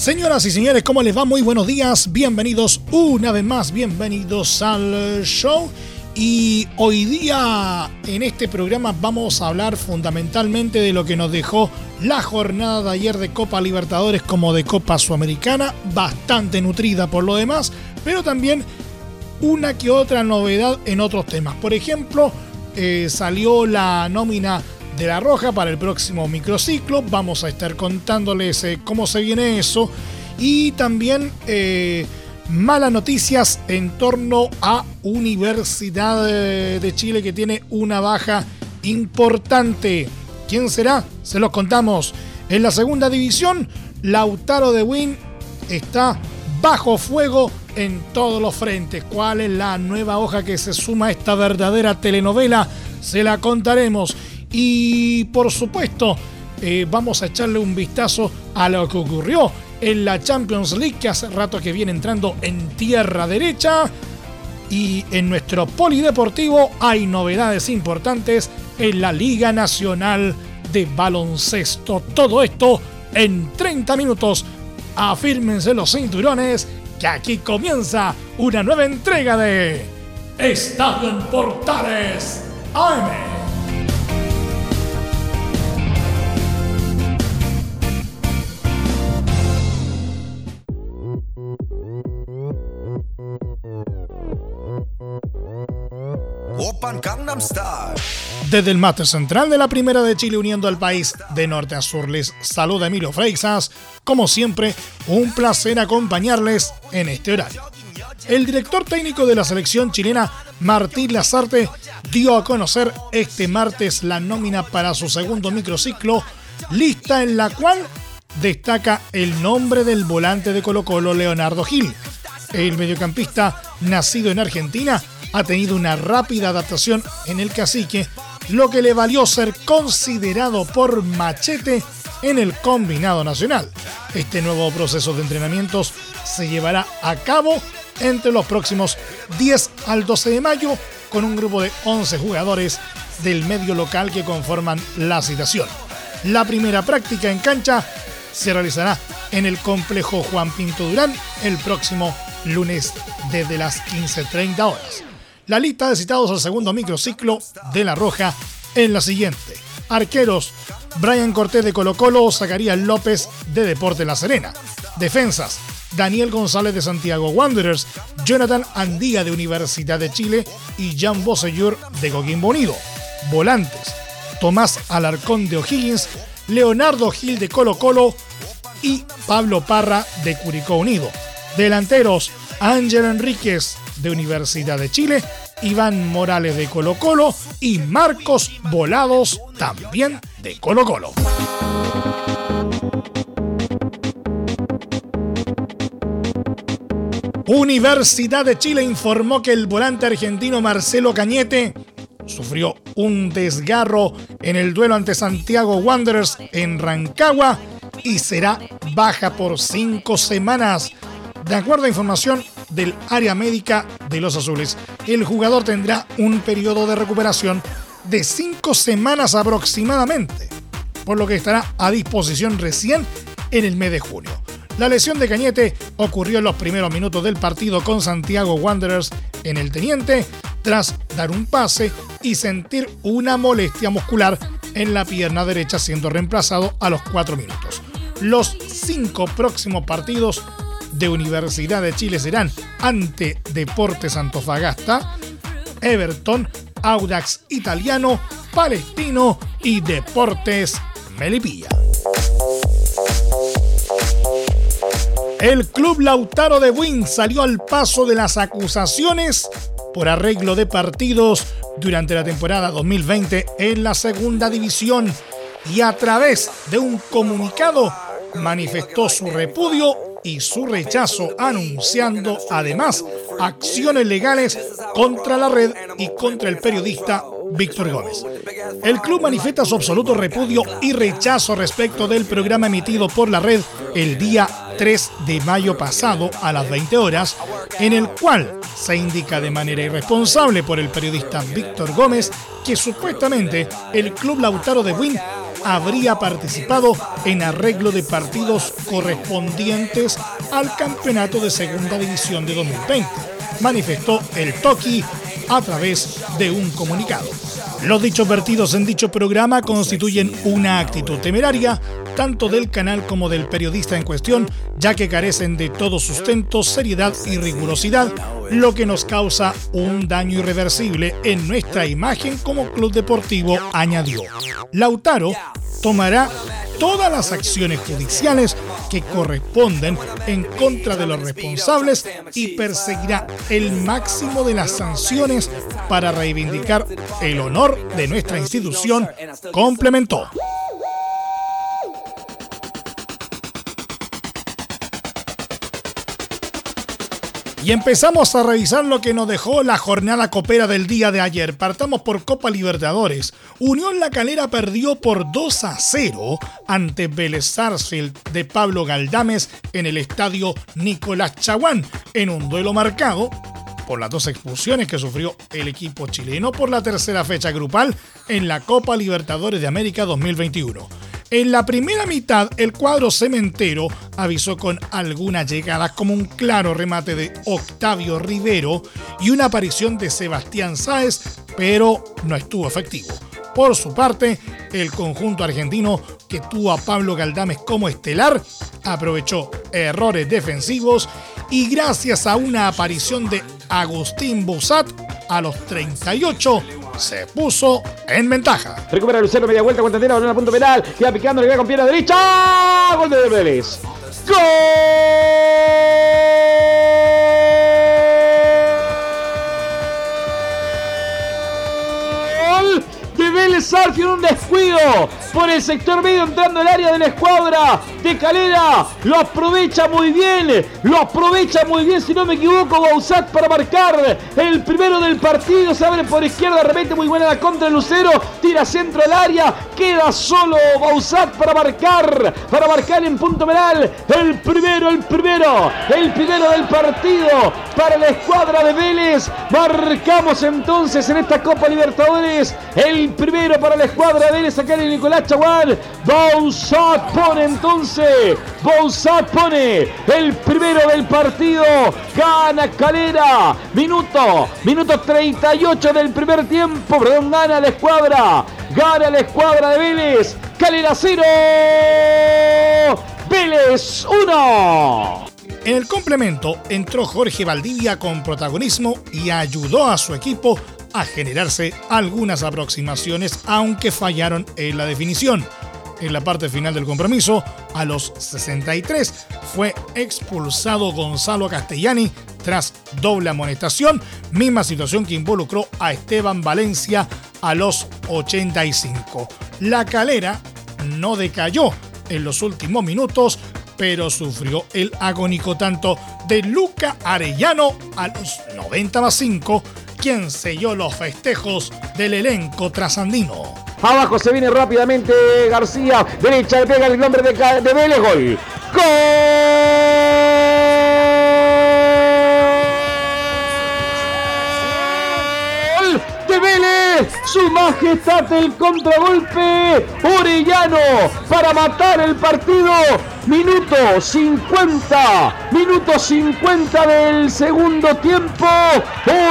Señoras y señores, ¿cómo les va? Muy buenos días, bienvenidos una vez más, bienvenidos al show. Y hoy día en este programa vamos a hablar fundamentalmente de lo que nos dejó la jornada de ayer de Copa Libertadores como de Copa Sudamericana, bastante nutrida por lo demás, pero también una que otra novedad en otros temas. Por ejemplo, eh, salió la nómina de la Roja para el próximo microciclo. Vamos a estar contándoles eh, cómo se viene eso. Y también eh, malas noticias en torno a Universidad de Chile que tiene una baja importante. ¿Quién será? Se los contamos. En la segunda división, Lautaro de Win está bajo fuego en todos los frentes. ¿Cuál es la nueva hoja que se suma a esta verdadera telenovela? Se la contaremos. Y por supuesto, eh, vamos a echarle un vistazo a lo que ocurrió en la Champions League, que hace rato que viene entrando en tierra derecha. Y en nuestro polideportivo hay novedades importantes en la Liga Nacional de Baloncesto. Todo esto en 30 minutos. Afírmense los cinturones, que aquí comienza una nueva entrega de Estadio en Portales AM. Desde el mate central de la Primera de Chile uniendo al país de norte a sur les saluda Emilio Freixas. Como siempre, un placer acompañarles en este horario. El director técnico de la selección chilena, Martín Lazarte, dio a conocer este martes la nómina para su segundo microciclo, lista en la cual destaca el nombre del volante de Colo Colo, Leonardo Gil. El mediocampista, nacido en Argentina, ha tenido una rápida adaptación en el cacique, lo que le valió ser considerado por Machete en el combinado nacional. Este nuevo proceso de entrenamientos se llevará a cabo entre los próximos 10 al 12 de mayo con un grupo de 11 jugadores del medio local que conforman la citación. La primera práctica en cancha se realizará en el complejo Juan Pinto Durán el próximo lunes desde las 15.30 horas. La lista de citados al segundo microciclo de La Roja en la siguiente. Arqueros, Brian Cortés de Colo Colo, Zacarías López de Deporte La Serena. Defensas, Daniel González de Santiago Wanderers, Jonathan Andía de Universidad de Chile y Jan Bosellur de Coquimbo Unido. Volantes, Tomás Alarcón de O'Higgins, Leonardo Gil de Colo Colo y Pablo Parra de Curicó Unido. Delanteros, Ángel Enríquez de Universidad de Chile, Iván Morales de Colo Colo y Marcos Volados también de Colo Colo. Universidad de Chile informó que el volante argentino Marcelo Cañete sufrió un desgarro en el duelo ante Santiago Wanderers en Rancagua y será baja por cinco semanas. De acuerdo a información del área médica de los azules, el jugador tendrá un periodo de recuperación de cinco semanas aproximadamente, por lo que estará a disposición recién en el mes de junio. La lesión de Cañete ocurrió en los primeros minutos del partido con Santiago Wanderers en el Teniente, tras dar un pase y sentir una molestia muscular en la pierna derecha siendo reemplazado a los cuatro minutos. Los cinco próximos partidos de Universidad de Chile serán ante Deportes Antofagasta, Everton, Audax Italiano, Palestino y Deportes Melipilla. El club Lautaro de Win salió al paso de las acusaciones por arreglo de partidos durante la temporada 2020 en la segunda división y a través de un comunicado manifestó su repudio y su rechazo, anunciando además acciones legales contra la red y contra el periodista Víctor Gómez. El club manifiesta su absoluto repudio y rechazo respecto del programa emitido por la red el día 3 de mayo pasado a las 20 horas, en el cual se indica de manera irresponsable por el periodista Víctor Gómez que supuestamente el club Lautaro de Wynn habría participado en arreglo de partidos correspondientes al campeonato de segunda división de 2020, manifestó el Toki a través de un comunicado. Los dichos vertidos en dicho programa constituyen una actitud temeraria, tanto del canal como del periodista en cuestión, ya que carecen de todo sustento, seriedad y rigurosidad, lo que nos causa un daño irreversible en nuestra imagen como club deportivo, añadió. Lautaro tomará todas las acciones judiciales que corresponden en contra de los responsables y perseguirá el máximo de las sanciones para reivindicar el honor de nuestra institución, complementó. Y empezamos a revisar lo que nos dejó la jornada copera del día de ayer. Partamos por Copa Libertadores. Unión La Calera perdió por 2 a 0 ante Vélez Sarsfield de Pablo Galdames en el estadio Nicolás Chaguán, en un duelo marcado por las dos expulsiones que sufrió el equipo chileno por la tercera fecha grupal en la Copa Libertadores de América 2021. En la primera mitad, el cuadro cementero avisó con algunas llegadas como un claro remate de Octavio Rivero y una aparición de Sebastián Sáez, pero no estuvo efectivo. Por su parte, el conjunto argentino que tuvo a Pablo Galdames como estelar aprovechó errores defensivos y gracias a una aparición de Agustín Busat a los 38 se puso en ventaja. Recupera Lucero, media vuelta, cuantantera, balón a punto penal. Queda picando, le queda con pierna derecha. Gol de Vélez. ¡Gol! de Vélez en un descuido por el sector medio entrando al área de la escuadra de Calera. Lo aprovecha muy bien, lo aprovecha muy bien, si no me equivoco, Bausat para marcar el primero del partido. Se abre por izquierda, de repente muy buena la contra Lucero, tira centro al área, queda solo Bausat para marcar, para marcar en punto penal. El primero, el primero, el primero del partido para la escuadra de Vélez. Marcamos entonces en esta Copa Libertadores el primero para la escuadra de Vélez acá en Nicolás Chaguán. Bausat pone entonces. Bausat pone el primero del partido. Gana Calera. Minuto. Minuto 38 del primer tiempo. Perdón, gana la escuadra. Gana la escuadra de Vélez. Calera 0. Vélez 1. En el complemento entró Jorge Valdivia con protagonismo y ayudó a su equipo a generarse algunas aproximaciones, aunque fallaron en la definición. En la parte final del compromiso, a los 63, fue expulsado Gonzalo Castellani tras doble amonestación, misma situación que involucró a Esteban Valencia a los 85. La calera no decayó en los últimos minutos, pero sufrió el agónico tanto de Luca Arellano a los 90 más 5 quien selló los festejos del elenco trasandino. Abajo se viene rápidamente García. Derecha pega el nombre de, de Vélez. Gol. ¡Gol! Su majestad el contragolpe. Orellano para matar el partido. Minuto 50. Minuto 50 del segundo tiempo.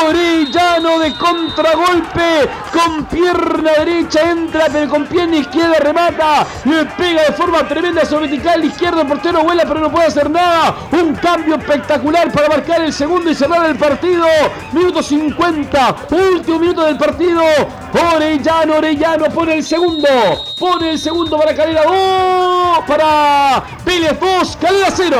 Orellano de contragolpe. Con pierna derecha entra, pero con pierna izquierda remata. Le pega de forma tremenda sobre vertical izquierdo. portero vuela, pero no puede hacer nada. Un cambio espectacular para marcar el segundo y cerrar el partido. Minuto 50. Último minuto del partido. Orellano, Orellano pone el segundo. Pone el segundo para Calera. ¡Oh! Para Vélez 2, Calera 0.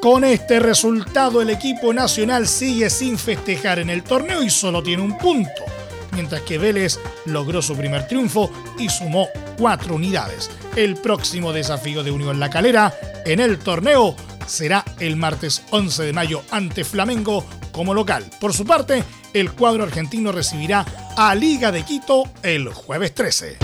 Con este resultado el equipo nacional sigue sin festejar en el torneo y solo tiene un punto. mientras que Vélez logró su primer triunfo y sumó cuatro unidades. El próximo desafío de Unión La Calera en el torneo será el martes 11 de mayo ante Flamengo como local. Por su parte, el cuadro argentino recibirá a Liga de Quito el jueves 13.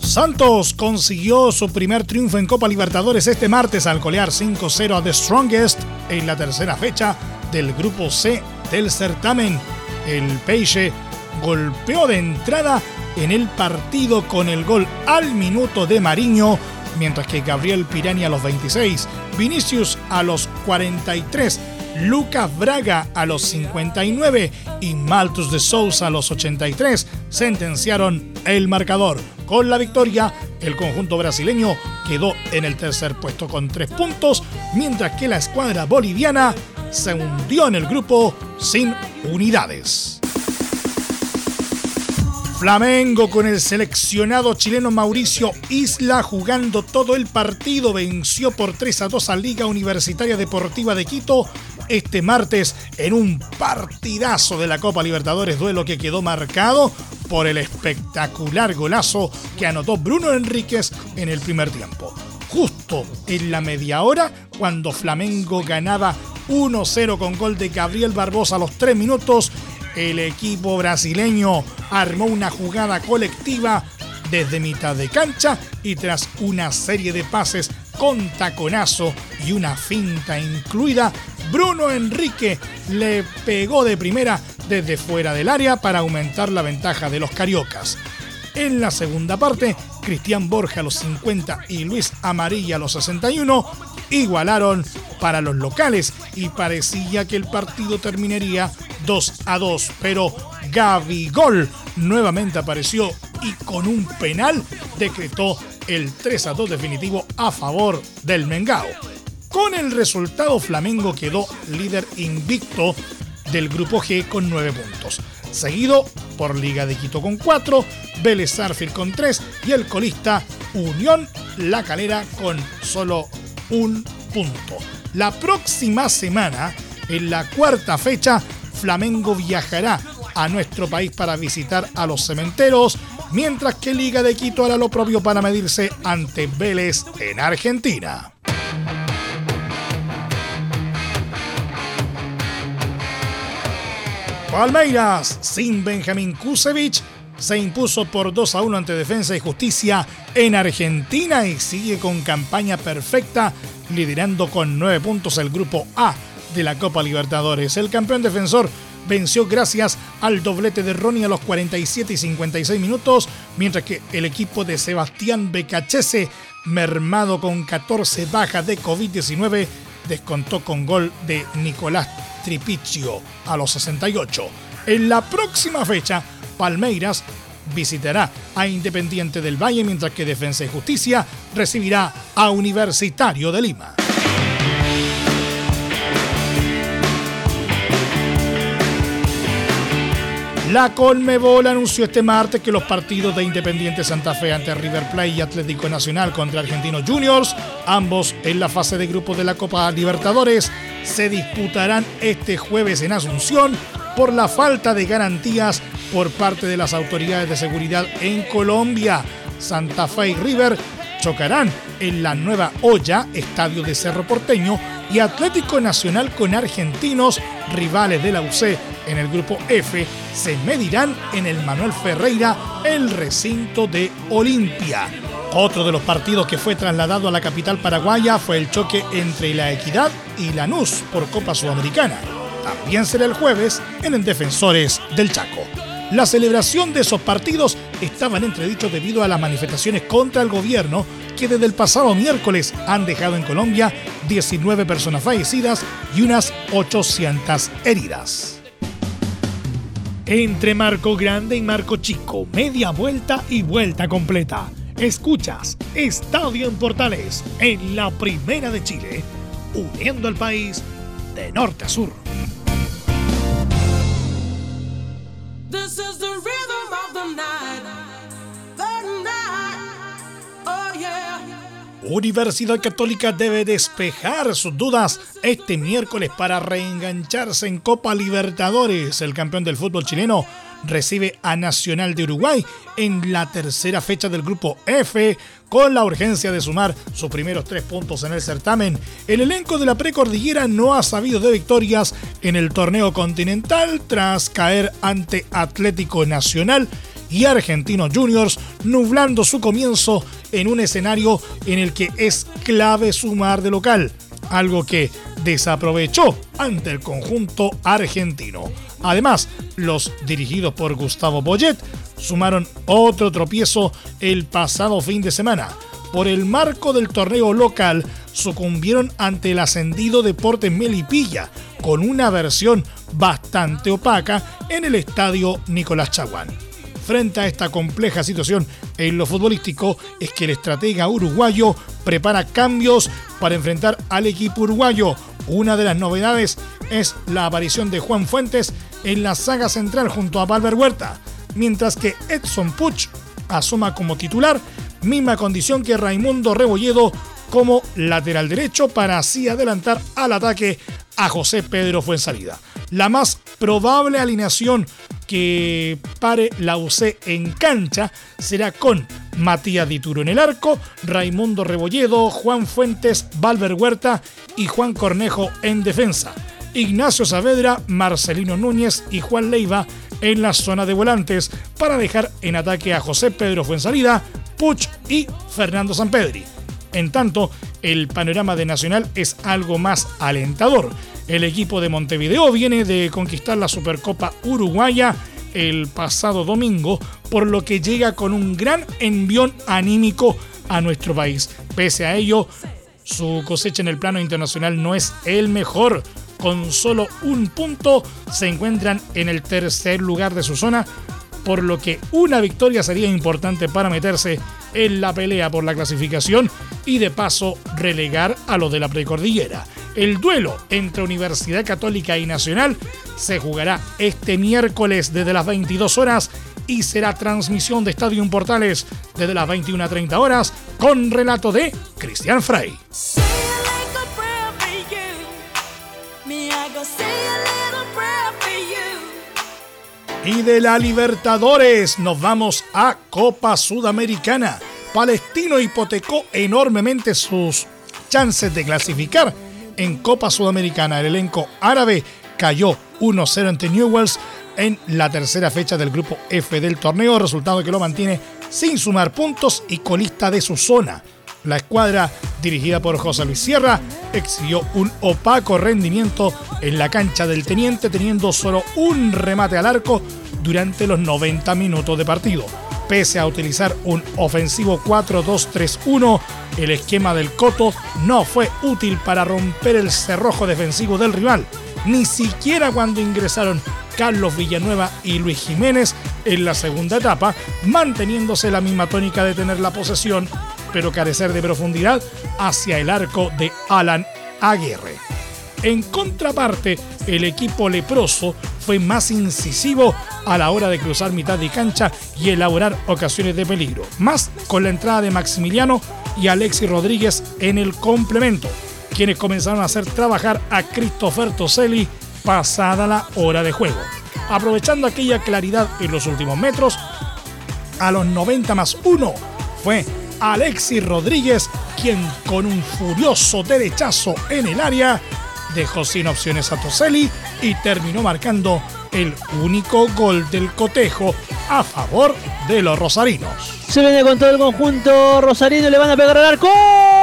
Santos consiguió su primer triunfo en Copa Libertadores este martes al colear 5-0 a The Strongest en la tercera fecha del Grupo C del certamen. El Peixe golpeó de entrada en el partido con el gol al minuto de Mariño, mientras que Gabriel Pirani a los 26, Vinicius a los 43, Lucas Braga a los 59 y Maltus de Sousa a los 83 sentenciaron el marcador. Con la victoria, el conjunto brasileño quedó en el tercer puesto con tres puntos, mientras que la escuadra boliviana se hundió en el grupo sin unidades. Flamengo con el seleccionado chileno Mauricio Isla jugando todo el partido venció por 3 a 2 a Liga Universitaria Deportiva de Quito este martes en un partidazo de la Copa Libertadores, duelo que quedó marcado por el espectacular golazo que anotó Bruno Enríquez en el primer tiempo. Justo en la media hora, cuando Flamengo ganaba 1-0 con gol de Gabriel Barbosa a los 3 minutos, el equipo brasileño armó una jugada colectiva desde mitad de cancha y tras una serie de pases con taconazo y una finta incluida, Bruno Enrique le pegó de primera desde fuera del área para aumentar la ventaja de los cariocas. En la segunda parte, Cristian Borja a los 50 y Luis Amarilla a los 61 igualaron para los locales y parecía que el partido terminaría 2 a 2, pero Gaby Gol nuevamente apareció y con un penal decretó el 3 a 2 definitivo a favor del Mengao. Con el resultado, Flamengo quedó líder invicto del grupo G con 9 puntos, seguido por Liga de Quito con 4, Vélez Arfield con 3 y el colista Unión La Calera con solo un punto. La próxima semana, en la cuarta fecha, Flamengo viajará a nuestro país para visitar a los cementeros, mientras que Liga de Quito hará lo propio para medirse ante Vélez en Argentina. Palmeiras, sin Benjamín Kusevich, se impuso por 2 a 1 ante Defensa y Justicia en Argentina y sigue con campaña perfecta, liderando con 9 puntos el grupo A de la Copa Libertadores. El campeón defensor venció gracias al doblete de Ronnie a los 47 y 56 minutos, mientras que el equipo de Sebastián Becachese, mermado con 14 bajas de COVID-19, descontó con gol de Nicolás Tripiccio a los 68. En la próxima fecha, Palmeiras visitará a Independiente del Valle, mientras que Defensa y Justicia recibirá a Universitario de Lima. La Colmebol anunció este martes que los partidos de Independiente Santa Fe ante River Plate y Atlético Nacional contra Argentinos Juniors, ambos en la fase de grupos de la Copa Libertadores, se disputarán este jueves en Asunción por la falta de garantías por parte de las autoridades de seguridad en Colombia. Santa Fe y River chocarán en la nueva olla, estadio de Cerro Porteño, y Atlético Nacional con argentinos, rivales de la UC en el grupo F, se medirán en el Manuel Ferreira, el recinto de Olimpia. Otro de los partidos que fue trasladado a la capital paraguaya fue el choque entre la Equidad y Lanús por Copa Sudamericana. También será el jueves en el Defensores del Chaco. La celebración de esos partidos estaba en entredicho debido a las manifestaciones contra el gobierno que desde el pasado miércoles han dejado en Colombia 19 personas fallecidas y unas 800 heridas. Entre Marco Grande y Marco Chico, media vuelta y vuelta completa. Escuchas Estadio en Portales en la Primera de Chile, uniendo al país de norte a sur. Universidad Católica debe despejar sus dudas este miércoles para reengancharse en Copa Libertadores. El campeón del fútbol chileno recibe a Nacional de Uruguay en la tercera fecha del grupo F con la urgencia de sumar sus primeros tres puntos en el certamen. El elenco de la precordillera no ha sabido de victorias en el torneo continental tras caer ante Atlético Nacional y Argentinos Juniors, nublando su comienzo en un escenario en el que es clave sumar de local, algo que desaprovechó ante el conjunto argentino. Además, los dirigidos por Gustavo Boyet sumaron otro tropiezo el pasado fin de semana. Por el marco del torneo local, sucumbieron ante el ascendido Deportes Melipilla, con una versión bastante opaca en el estadio Nicolás Chaguán frente a esta compleja situación en lo futbolístico es que el estratega uruguayo prepara cambios para enfrentar al equipo uruguayo. Una de las novedades es la aparición de Juan Fuentes en la saga central junto a Valver Huerta, mientras que Edson Puch asoma como titular, misma condición que Raimundo Rebolledo como lateral derecho para así adelantar al ataque a José Pedro Fuensalida. La más probable alineación que pare la UC en cancha será con Matías Dituro en el arco, Raimundo Rebolledo, Juan Fuentes, Valver Huerta y Juan Cornejo en defensa. Ignacio Saavedra, Marcelino Núñez y Juan Leiva en la zona de volantes para dejar en ataque a José Pedro Fuensalida, Puch y Fernando Sampedri. En tanto, el panorama de Nacional es algo más alentador. El equipo de Montevideo viene de conquistar la Supercopa Uruguaya el pasado domingo, por lo que llega con un gran envión anímico a nuestro país. Pese a ello, su cosecha en el plano internacional no es el mejor. Con solo un punto se encuentran en el tercer lugar de su zona, por lo que una victoria sería importante para meterse en la pelea por la clasificación y de paso relegar a los de la precordillera. El duelo entre Universidad Católica y Nacional se jugará este miércoles desde las 22 horas y será transmisión de Estadio Portales desde las 21.30 horas con relato de Cristian Frey. Y de la Libertadores nos vamos a Copa Sudamericana. Palestino hipotecó enormemente sus chances de clasificar en Copa Sudamericana. El elenco árabe cayó 1-0 ante Newells en la tercera fecha del grupo F del torneo, resultado que lo mantiene sin sumar puntos y colista de su zona. La escuadra, dirigida por José Luis Sierra, exhibió un opaco rendimiento en la cancha del Teniente, teniendo solo un remate al arco durante los 90 minutos de partido. Pese a utilizar un ofensivo 4-2-3-1, el esquema del Coto no fue útil para romper el cerrojo defensivo del rival, ni siquiera cuando ingresaron Carlos Villanueva y Luis Jiménez en la segunda etapa, manteniéndose la misma tónica de tener la posesión, pero carecer de profundidad hacia el arco de Alan Aguirre. En contraparte, el equipo leproso fue más incisivo a la hora de cruzar mitad de cancha y elaborar ocasiones de peligro, más con la entrada de Maximiliano y Alexis Rodríguez en el complemento, quienes comenzaron a hacer trabajar a Christopher Toselli pasada la hora de juego. Aprovechando aquella claridad en los últimos metros, a los 90 más 1 fue Alexis Rodríguez quien con un furioso derechazo en el área dejó sin opciones a Toselli y terminó marcando el único gol del cotejo a favor de los rosarinos. Se viene con todo el conjunto rosarino, le van a pegar al arco.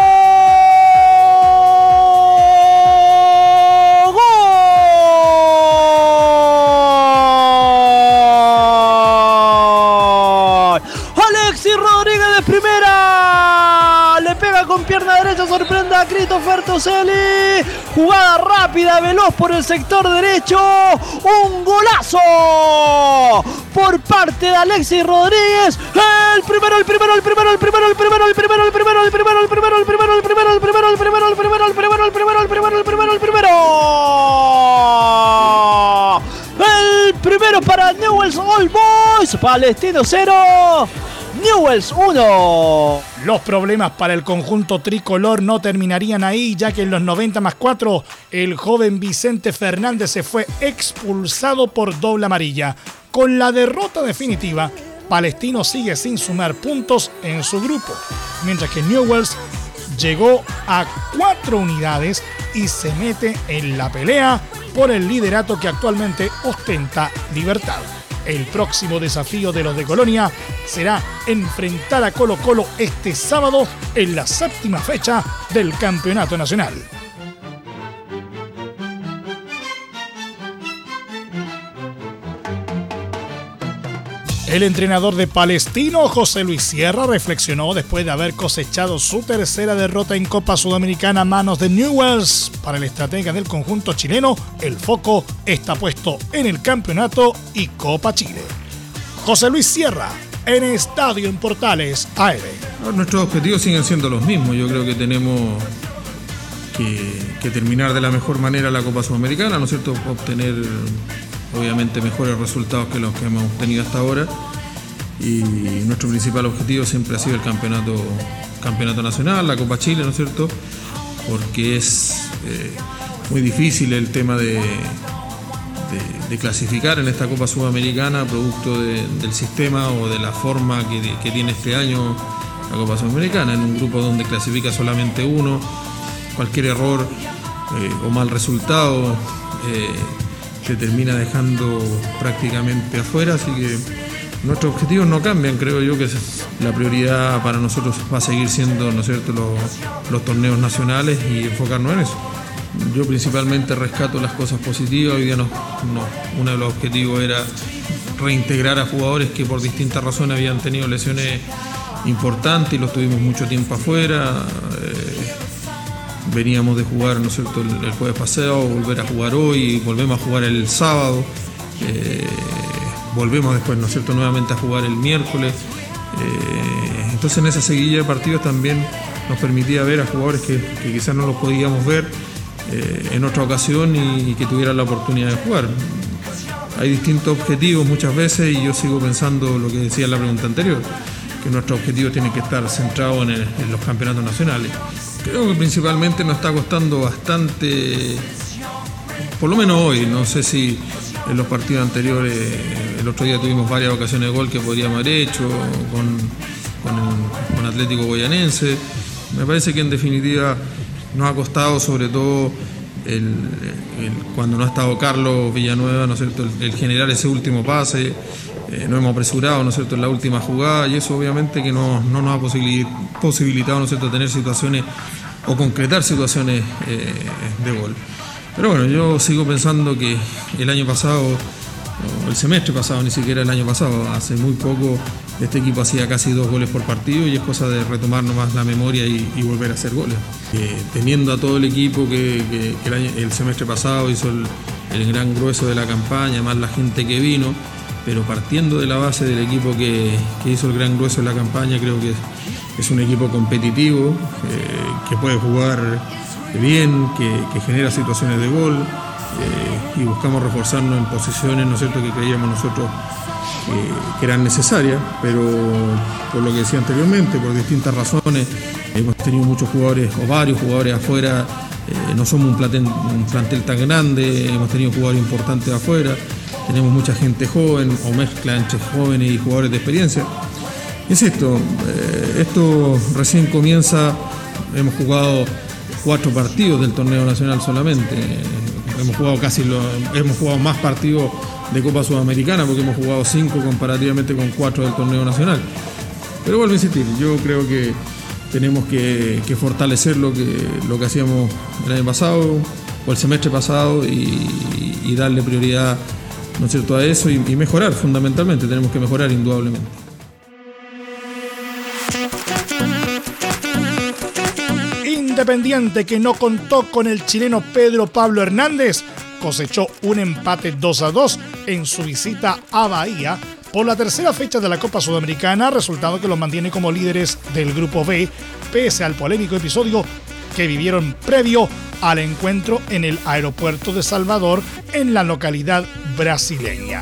Christopher Toselli. Jugada rápida, veloz por el sector derecho. Un golazo por parte de Alexis Rodríguez. El primero, el primero, el primero, el primero, el primero, el primero, el primero, el primero, el primero, el primero, el primero, el primero, el primero, el primero, el primero, el primero, el primero, el primero, el primero. El primero para Newell's All Boys. Palestino 0. Newells 1. Los problemas para el conjunto tricolor no terminarían ahí, ya que en los 90 más 4 el joven Vicente Fernández se fue expulsado por doble amarilla. Con la derrota definitiva, Palestino sigue sin sumar puntos en su grupo, mientras que Newells llegó a cuatro unidades y se mete en la pelea por el liderato que actualmente ostenta Libertad. El próximo desafío de los de Colonia será enfrentar a Colo Colo este sábado en la séptima fecha del Campeonato Nacional. El entrenador de Palestino, José Luis Sierra, reflexionó después de haber cosechado su tercera derrota en Copa Sudamericana a manos de Newells. Para el estratega del conjunto chileno, el foco está puesto en el campeonato y Copa Chile. José Luis Sierra, en Estadio en Portales AR. Nuestros objetivos siguen siendo los mismos. Yo creo que tenemos que, que terminar de la mejor manera la Copa Sudamericana, ¿no es cierto? Obtener obviamente mejores resultados que los que hemos tenido hasta ahora. Y nuestro principal objetivo siempre ha sido el campeonato, campeonato nacional, la Copa Chile, ¿no es cierto? Porque es eh, muy difícil el tema de, de, clasificar en esta Copa Sudamericana, producto del sistema o de la forma que, tiene este año la Copa Sudamericana, en un grupo donde clasifica solamente uno, cualquier error eh, o mal resultado. Eh, se termina dejando prácticamente afuera, así que nuestros objetivos no cambian, creo yo que la prioridad para nosotros va a seguir siendo ¿no cierto? Los, torneos nacionales y enfocarnos en eso. Yo principalmente rescato las cosas positivas, hoy día no, uno de los objetivos era reintegrar a jugadores que por distintas razones habían tenido lesiones importantes y los tuvimos mucho tiempo afuera. Eh, veníamos de jugar ¿no cierto? El, jueves pasado, volver a jugar hoy, volvemos a jugar el sábado, eh, volvemos después ¿no cierto? nuevamente a jugar el miércoles. Eh, entonces en esa seguilla de partidos también nos permitía ver a jugadores que, quizás no los podíamos ver eh, en otra ocasión y, que tuvieran la oportunidad de jugar. Hay distintos objetivos muchas veces y yo sigo pensando lo que decía en la pregunta anterior, que nuestro objetivo tiene que estar centrado en los campeonatos nacionales. Creo que principalmente nos está costando bastante, por lo menos hoy, no sé si en los partidos anteriores, el otro día tuvimos varias ocasiones de gol que podríamos haber hecho con, con, Atlético Goyanense. Me parece que en definitiva nos ha costado sobre todo cuando no ha estado Carlos Villanueva, ¿no es cierto?, el, generar ese último pase, eh, no hemos apresurado, ¿no es cierto?, en la última jugada y eso obviamente que no, nos ha posibilitado, ¿no es cierto?, tener situaciones o concretar situaciones eh, de gol. Pero bueno, yo sigo pensando que el año pasado, el semestre pasado, ni siquiera el año pasado, hace muy poco este equipo hacía casi dos goles por partido y es cosa de retomar nomás la memoria y, volver a hacer goles. Eh, teniendo a todo el equipo que, el, semestre pasado hizo el, el gran grueso de la campaña, más la gente que vino, pero partiendo de la base del equipo que, hizo el gran grueso de la campaña, creo que es, un equipo competitivo, eh, que puede jugar bien, que, genera situaciones de gol eh, y buscamos reforzarnos en posiciones, ¿no es cierto?, que creíamos nosotros que eran necesarias, pero por lo que decía anteriormente, por distintas razones, hemos tenido muchos jugadores o varios jugadores afuera, eh, no somos un plantel tan grande, hemos tenido jugadores importantes afuera tenemos mucha gente joven o mezcla entre jóvenes y jugadores de experiencia. Insisto, eh, esto recién comienza, hemos jugado cuatro partidos del torneo nacional solamente, hemos jugado casi lo, hemos jugado más partidos de Copa Sudamericana porque hemos jugado cinco comparativamente con cuatro del torneo nacional. Pero vuelvo a insistir, yo creo que tenemos que, fortalecer lo que, lo que hacíamos el año pasado o el semestre pasado y, y darle prioridad ¿no es cierto?, a eso y, mejorar fundamentalmente, tenemos que mejorar indudablemente. Independiente que no contó con el chileno Pedro Pablo Hernández, cosechó un empate 2 a 2 en su visita a Bahía por la tercera fecha de la Copa Sudamericana, resultado que los mantiene como líderes del Grupo B, pese al polémico episodio que vivieron previo al encuentro en el aeropuerto de Salvador en la localidad brasileña.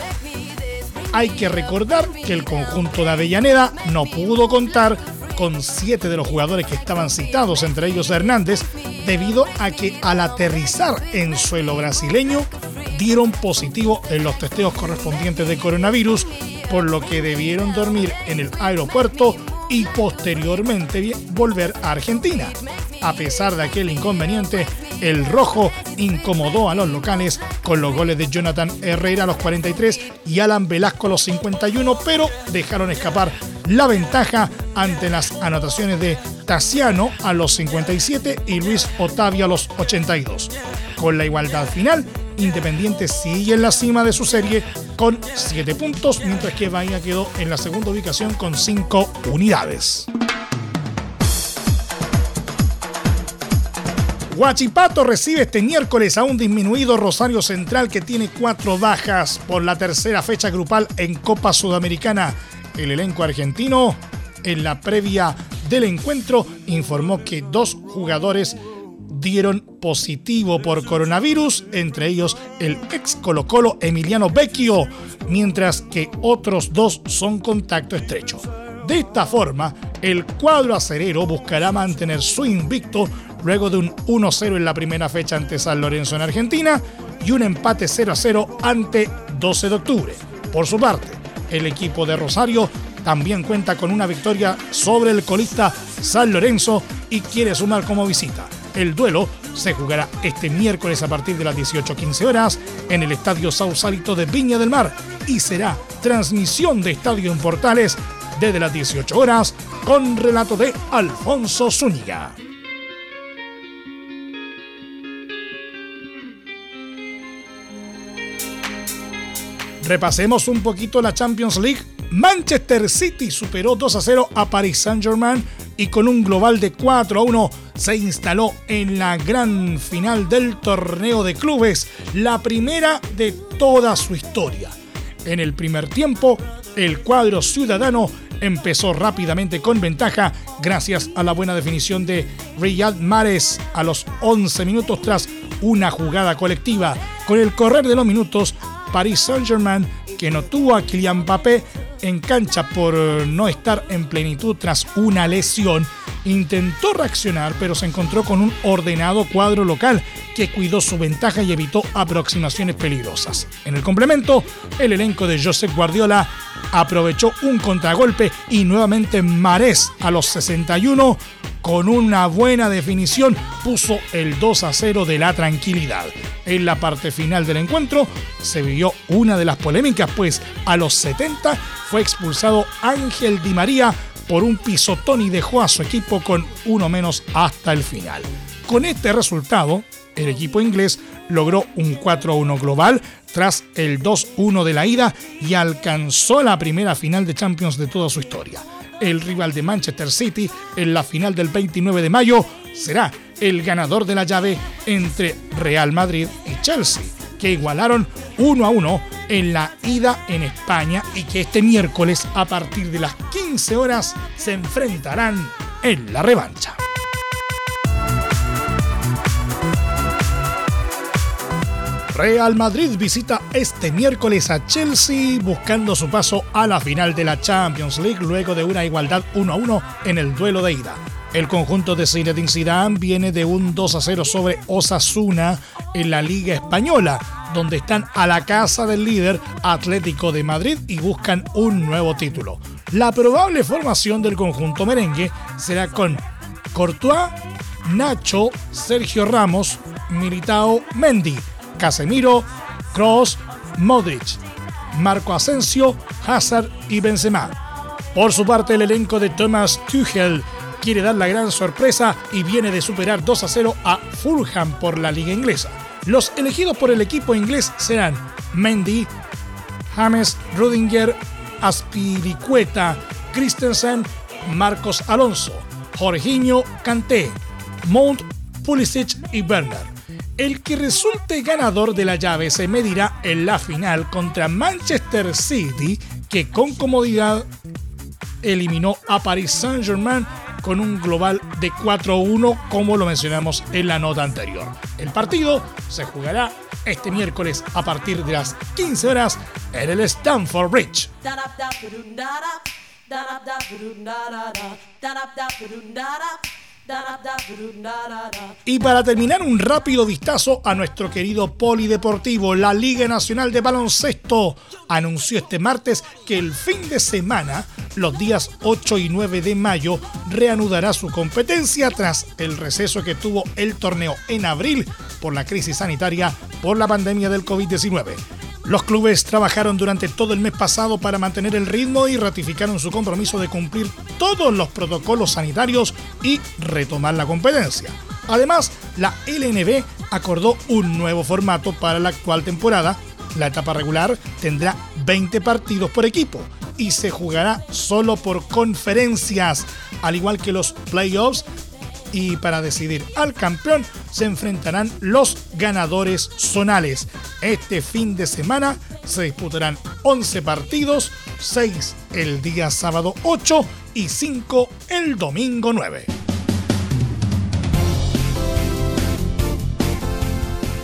Hay que recordar que el conjunto de Avellaneda no pudo contar con siete de los jugadores que estaban citados, entre ellos Hernández, debido a que al aterrizar en suelo brasileño dieron positivo en los testeos correspondientes de coronavirus, por lo que debieron dormir en el aeropuerto y posteriormente volver a Argentina. A pesar de aquel inconveniente, el rojo incomodó a los locales con los goles de Jonathan Herrera a los 43 y Alan Velasco a los 51, pero dejaron escapar la ventaja ante las anotaciones de Tassiano a los 57 y Luis Otavio a los 82. Con la igualdad final, Independiente sigue en la cima de su serie con 7 puntos, mientras que Bahía quedó en la segunda ubicación con 5 unidades. Huachipato recibe este miércoles a un disminuido Rosario Central que tiene cuatro bajas por la tercera fecha grupal en Copa Sudamericana. El elenco argentino, en la previa del encuentro, informó que dos jugadores dieron positivo por coronavirus, entre ellos el ex Colo Colo Emiliano Vecchio, mientras que otros dos son contacto estrecho. De esta forma, el cuadro acerero buscará mantener su invicto luego de un 1-0 en la primera fecha ante San Lorenzo en Argentina y un empate 0-0 ante 12 de octubre. Por su parte, el equipo de Rosario también cuenta con una victoria sobre el colista San Lorenzo y quiere sumar como visita. El duelo se jugará este miércoles a partir de las 18.15 horas en el Estadio Sausalito de Viña del Mar y será transmisión de Estadio en Portales desde las 18 horas con relato de Alfonso Zúñiga. Repasemos un poquito la Champions League. Manchester City superó 2 a 0 a Paris Saint-Germain y con un global de 4 a 1 se instaló en la gran final del torneo de clubes, la primera de toda su historia. En el primer tiempo, el cuadro ciudadano empezó rápidamente con ventaja gracias a la buena definición de Riyad Mahrez a los 11 minutos tras una jugada colectiva. Con el correr de los minutos, Paris Saint-Germain, que no tuvo a Kylian Mbappé en cancha por no estar en plenitud tras una lesión, intentó reaccionar pero se encontró con un ordenado cuadro local que cuidó su ventaja y evitó aproximaciones peligrosas. En el complemento, el elenco de Josep Guardiola aprovechó un contragolpe y nuevamente Marés a los 61 con una buena definición puso el 2 a 0 de la tranquilidad. En la parte final del encuentro se vivió una de las polémicas, pues a los 70 fue expulsado Ángel Di María por un pisotón y dejó a su equipo con uno menos hasta el final. Con este resultado, el equipo inglés logró un 4-1 global tras el 2-1 de la ida y alcanzó la primera final de Champions de toda su historia el rival de Manchester City en la final del 29 de mayo será el ganador de la llave entre Real Madrid y Chelsea, que igualaron 1 a 1 en la ida en España y que este miércoles a partir de las 15 horas se enfrentarán en la revancha. Real Madrid visita este miércoles a Chelsea buscando su paso a la final de la Champions League luego de una igualdad 1 a 1 en el duelo de ida. El conjunto de Zinedine Zidane viene de un 2 a 0 sobre Osasuna en la Liga Española, donde están a la casa del líder Atlético de Madrid y buscan un nuevo título. La probable formación del conjunto merengue será con Courtois, Nacho, Sergio Ramos, Militao, Mendy Casemiro, Cross, Modric, Marco Asensio, Hazard y Benzema. Por su parte, el elenco de Thomas Tuchel quiere dar la gran sorpresa y viene de superar 2 a 0 a Fulham por la liga inglesa. Los elegidos por el equipo inglés serán Mendy, James Rudinger, Aspiricueta, Christensen, Marcos Alonso, Jorginho Kanté, Mount, Pulisic y Bernard. El que resulte ganador de la llave se medirá en la final contra Manchester City, que con comodidad eliminó a Paris Saint-Germain con un global de 4-1, como lo mencionamos en la nota anterior. El partido se jugará este miércoles a partir de las 15 horas en el Stamford Bridge. Y para terminar, un rápido vistazo a nuestro querido polideportivo. La Liga Nacional de Baloncesto anunció este martes que el fin de semana, los días 8 y 9 de mayo, reanudará su competencia tras el receso que tuvo el torneo en abril por la crisis sanitaria por la pandemia del COVID-19. Los clubes trabajaron durante todo el mes pasado para mantener el ritmo y ratificaron su compromiso de cumplir todos los protocolos sanitarios y retomar la competencia. Además, la LNB acordó un nuevo formato para la actual temporada. La etapa regular tendrá 20 partidos por equipo y se jugará solo por conferencias, al igual que los playoffs y para decidir al campeón se enfrentarán los ganadores zonales. Este fin de semana se disputarán 11 partidos, 6 el día sábado 8 y 5 el domingo 9.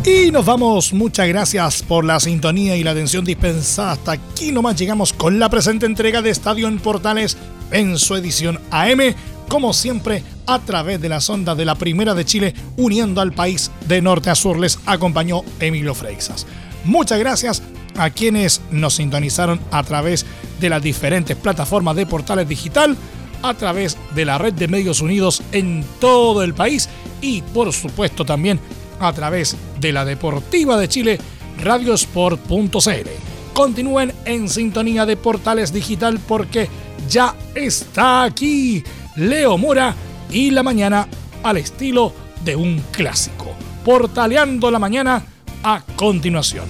Y nos vamos, muchas gracias por la sintonía y la atención dispensada. Hasta aquí nomás llegamos con la presente entrega de Estadio en Portales en su edición AM como siempre, a través de las ondas de la Primera de Chile, uniendo al país de norte a sur, les acompañó Emilio Freixas. Muchas gracias a quienes nos sintonizaron a través de las diferentes plataformas de portales digital, a través de la red de medios unidos en todo el país y por supuesto también a través de la Deportiva de Chile, radiosport.cl. Continúen en sintonía de portales digital porque ya está aquí Leo Mora y la mañana al estilo de un clásico. Portaleando la mañana a continuación.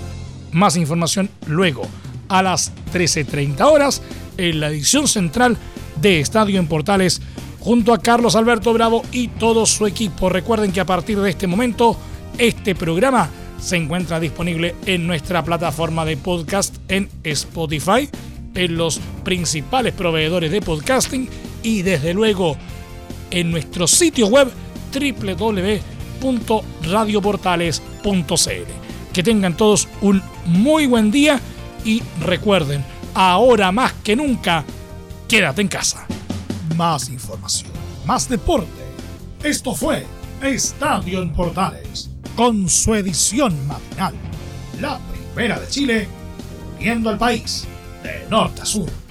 Más información luego a las 13.30 horas en la edición central de Estadio en Portales junto a Carlos Alberto Bravo y todo su equipo. Recuerden que a partir de este momento este programa se encuentra disponible en nuestra plataforma de podcast en Spotify, en los principales proveedores de podcasting y desde luego en nuestro sitio web www.radioportales.cl. Que tengan todos un muy buen día y recuerden, ahora más que nunca, quédate en casa. Más información, más deporte. Esto fue Estadio en Portales, con su edición matinal. La primera de Chile, viendo al país de norte a sur.